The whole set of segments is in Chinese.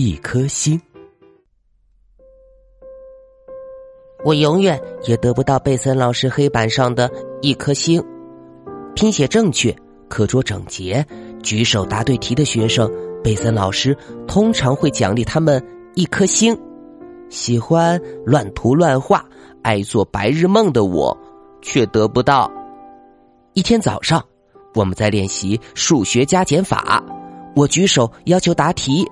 一颗星。我永远也得不到贝森老师黑板上的一颗星。拼写正确，课桌整洁，举手答对题的学生，贝森老师通常会奖励他们一颗星。喜欢乱涂乱画、爱做白日梦的我，却得不到。一天早上，我们在练习数学加减法，我举手要求答题，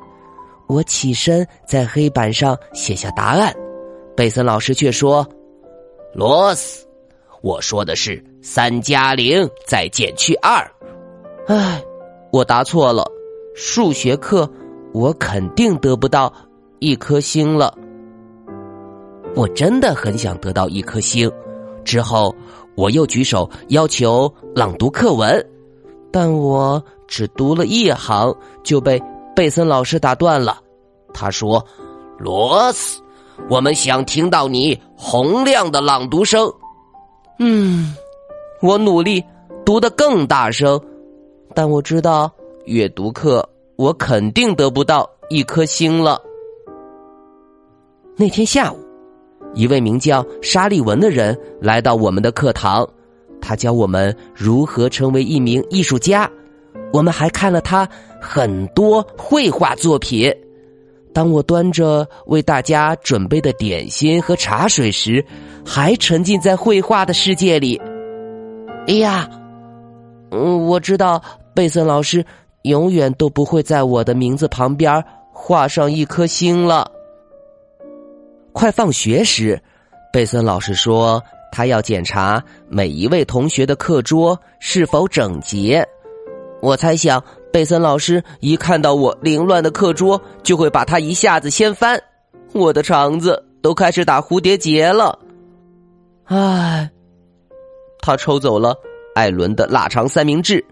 我起身在黑板上写下答案。贝森老师却说：“罗斯，我说的是三加零再减去二。”唉，我答错了。数学课我肯定得不到一颗星了。我真的很想得到一颗星。之后，我又举手要求朗读课文，但我只读了一行就被贝森老师打断了。他说：“罗斯。”我们想听到你洪亮的朗读声。嗯，我努力读得更大声，但我知道阅读课我肯定得不到一颗星了。那天下午，一位名叫沙利文的人来到我们的课堂，他教我们如何成为一名艺术家。我们还看了他很多绘画作品。当我端着为大家准备的点心和茶水时，还沉浸在绘画的世界里。哎呀，嗯，我知道贝森老师永远都不会在我的名字旁边画上一颗星了。快放学时，贝森老师说他要检查每一位同学的课桌是否整洁。我猜想。贝森老师一看到我凌乱的课桌，就会把它一下子掀翻，我的肠子都开始打蝴蝶结了。唉，他抽走了艾伦的腊肠三明治，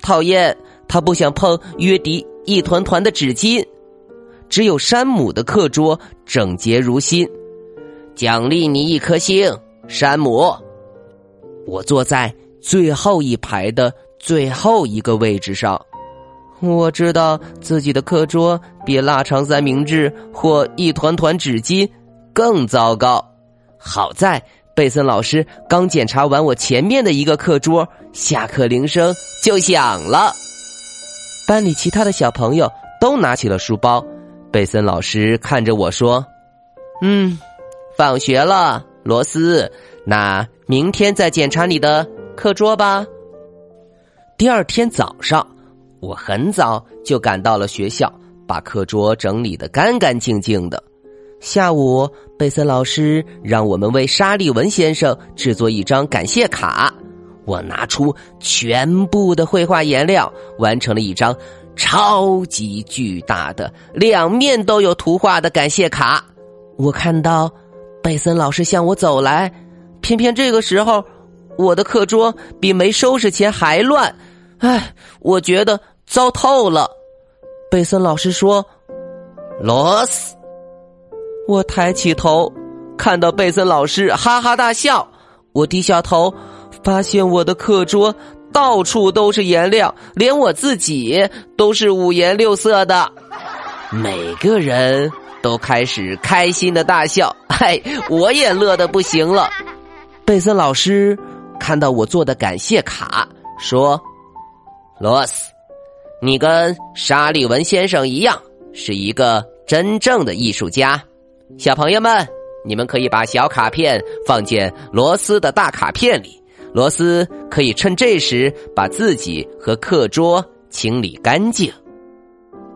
讨厌，他不想碰约迪一团团的纸巾，只有山姆的课桌整洁如新，奖励你一颗星，山姆。我坐在最后一排的最后一个位置上。我知道自己的课桌比腊肠三明治或一团团纸巾更糟糕。好在贝森老师刚检查完我前面的一个课桌，下课铃声就响了。班里其他的小朋友都拿起了书包。贝森老师看着我说：“嗯，放学了，罗斯。那明天再检查你的课桌吧。”第二天早上。我很早就赶到了学校，把课桌整理的干干净净的。下午，贝森老师让我们为沙利文先生制作一张感谢卡。我拿出全部的绘画颜料，完成了一张超级巨大的、两面都有图画的感谢卡。我看到贝森老师向我走来，偏偏这个时候，我的课桌比没收拾前还乱。唉，我觉得糟透了。贝森老师说：“罗斯。”我抬起头，看到贝森老师哈哈大笑。我低下头，发现我的课桌到处都是颜料，连我自己都是五颜六色的。每个人都开始开心的大笑，嗨，我也乐得不行了。贝森老师看到我做的感谢卡，说。罗斯，你跟沙利文先生一样，是一个真正的艺术家。小朋友们，你们可以把小卡片放进罗斯的大卡片里。罗斯可以趁这时把自己和课桌清理干净。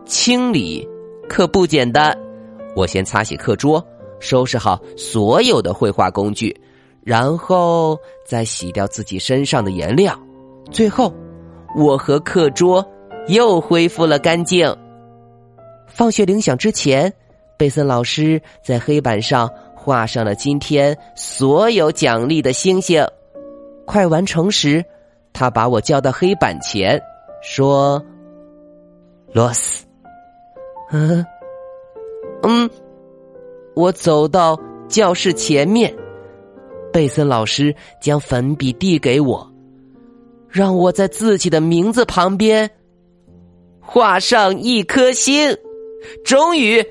清理可不简单。我先擦洗课桌，收拾好所有的绘画工具，然后再洗掉自己身上的颜料，最后。我和课桌又恢复了干净。放学铃响之前，贝森老师在黑板上画上了今天所有奖励的星星。快完成时，他把我叫到黑板前，说：“罗斯，嗯，嗯。”我走到教室前面，贝森老师将粉笔递给我，让我在自己的名字旁边画上一颗星。终于，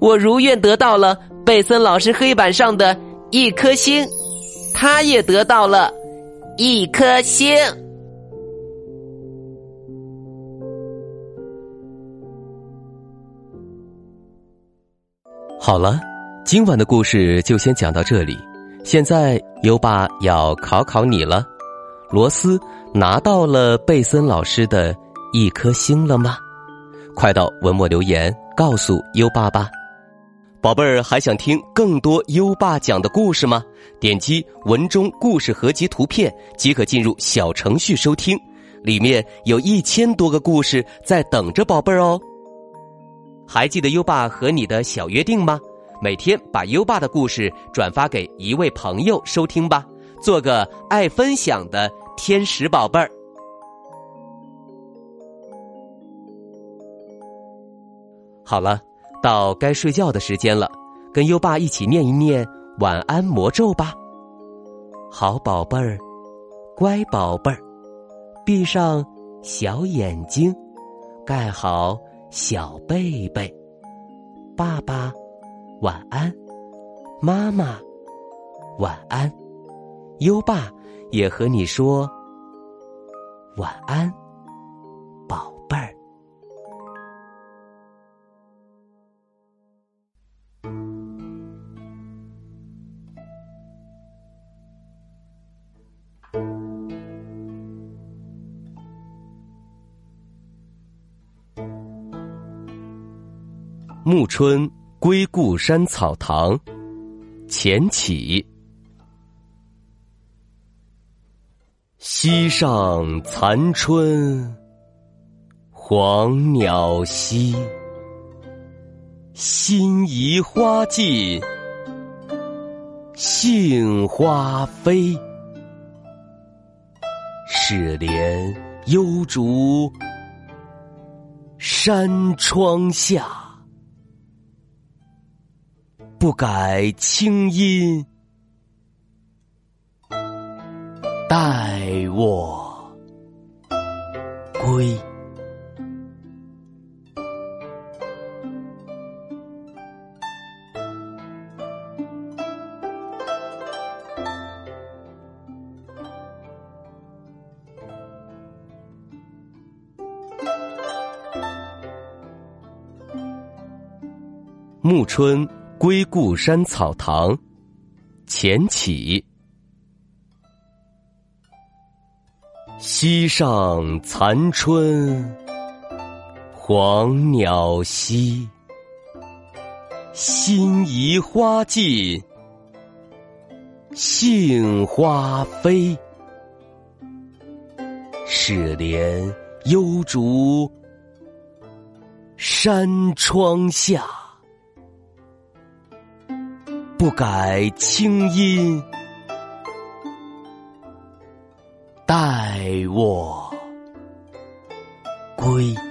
我如愿得到了贝森老师黑板上的一颗星，他也得到了一颗星。好了。今晚的故事就先讲到这里。现在优爸要考考你了，罗斯拿到了贝森老师的一颗星了吗？快到文末留言告诉优爸吧。宝贝儿，还想听更多优爸讲的故事吗？点击文中故事合集图片即可进入小程序收听，里面有一千多个故事在等着宝贝儿哦。还记得优爸和你的小约定吗？每天把优爸的故事转发给一位朋友收听吧，做个爱分享的天使宝贝儿。好了，到该睡觉的时间了，跟优爸一起念一念晚安魔咒吧。好宝贝儿，乖宝贝儿，闭上小眼睛，盖好小被被，爸爸。晚安，妈妈。晚安，优爸也和你说晚安，宝贝儿。暮春。归故山草堂，钱起。溪上残春，黄鸟稀。辛夷花尽，杏花飞。始怜幽竹，山窗下。不改清音，待我归。暮春。归故山草堂，钱起。溪上残春，黄鸟稀。辛夷花尽，杏花飞。始怜幽竹，山窗下。不改清音，待我归。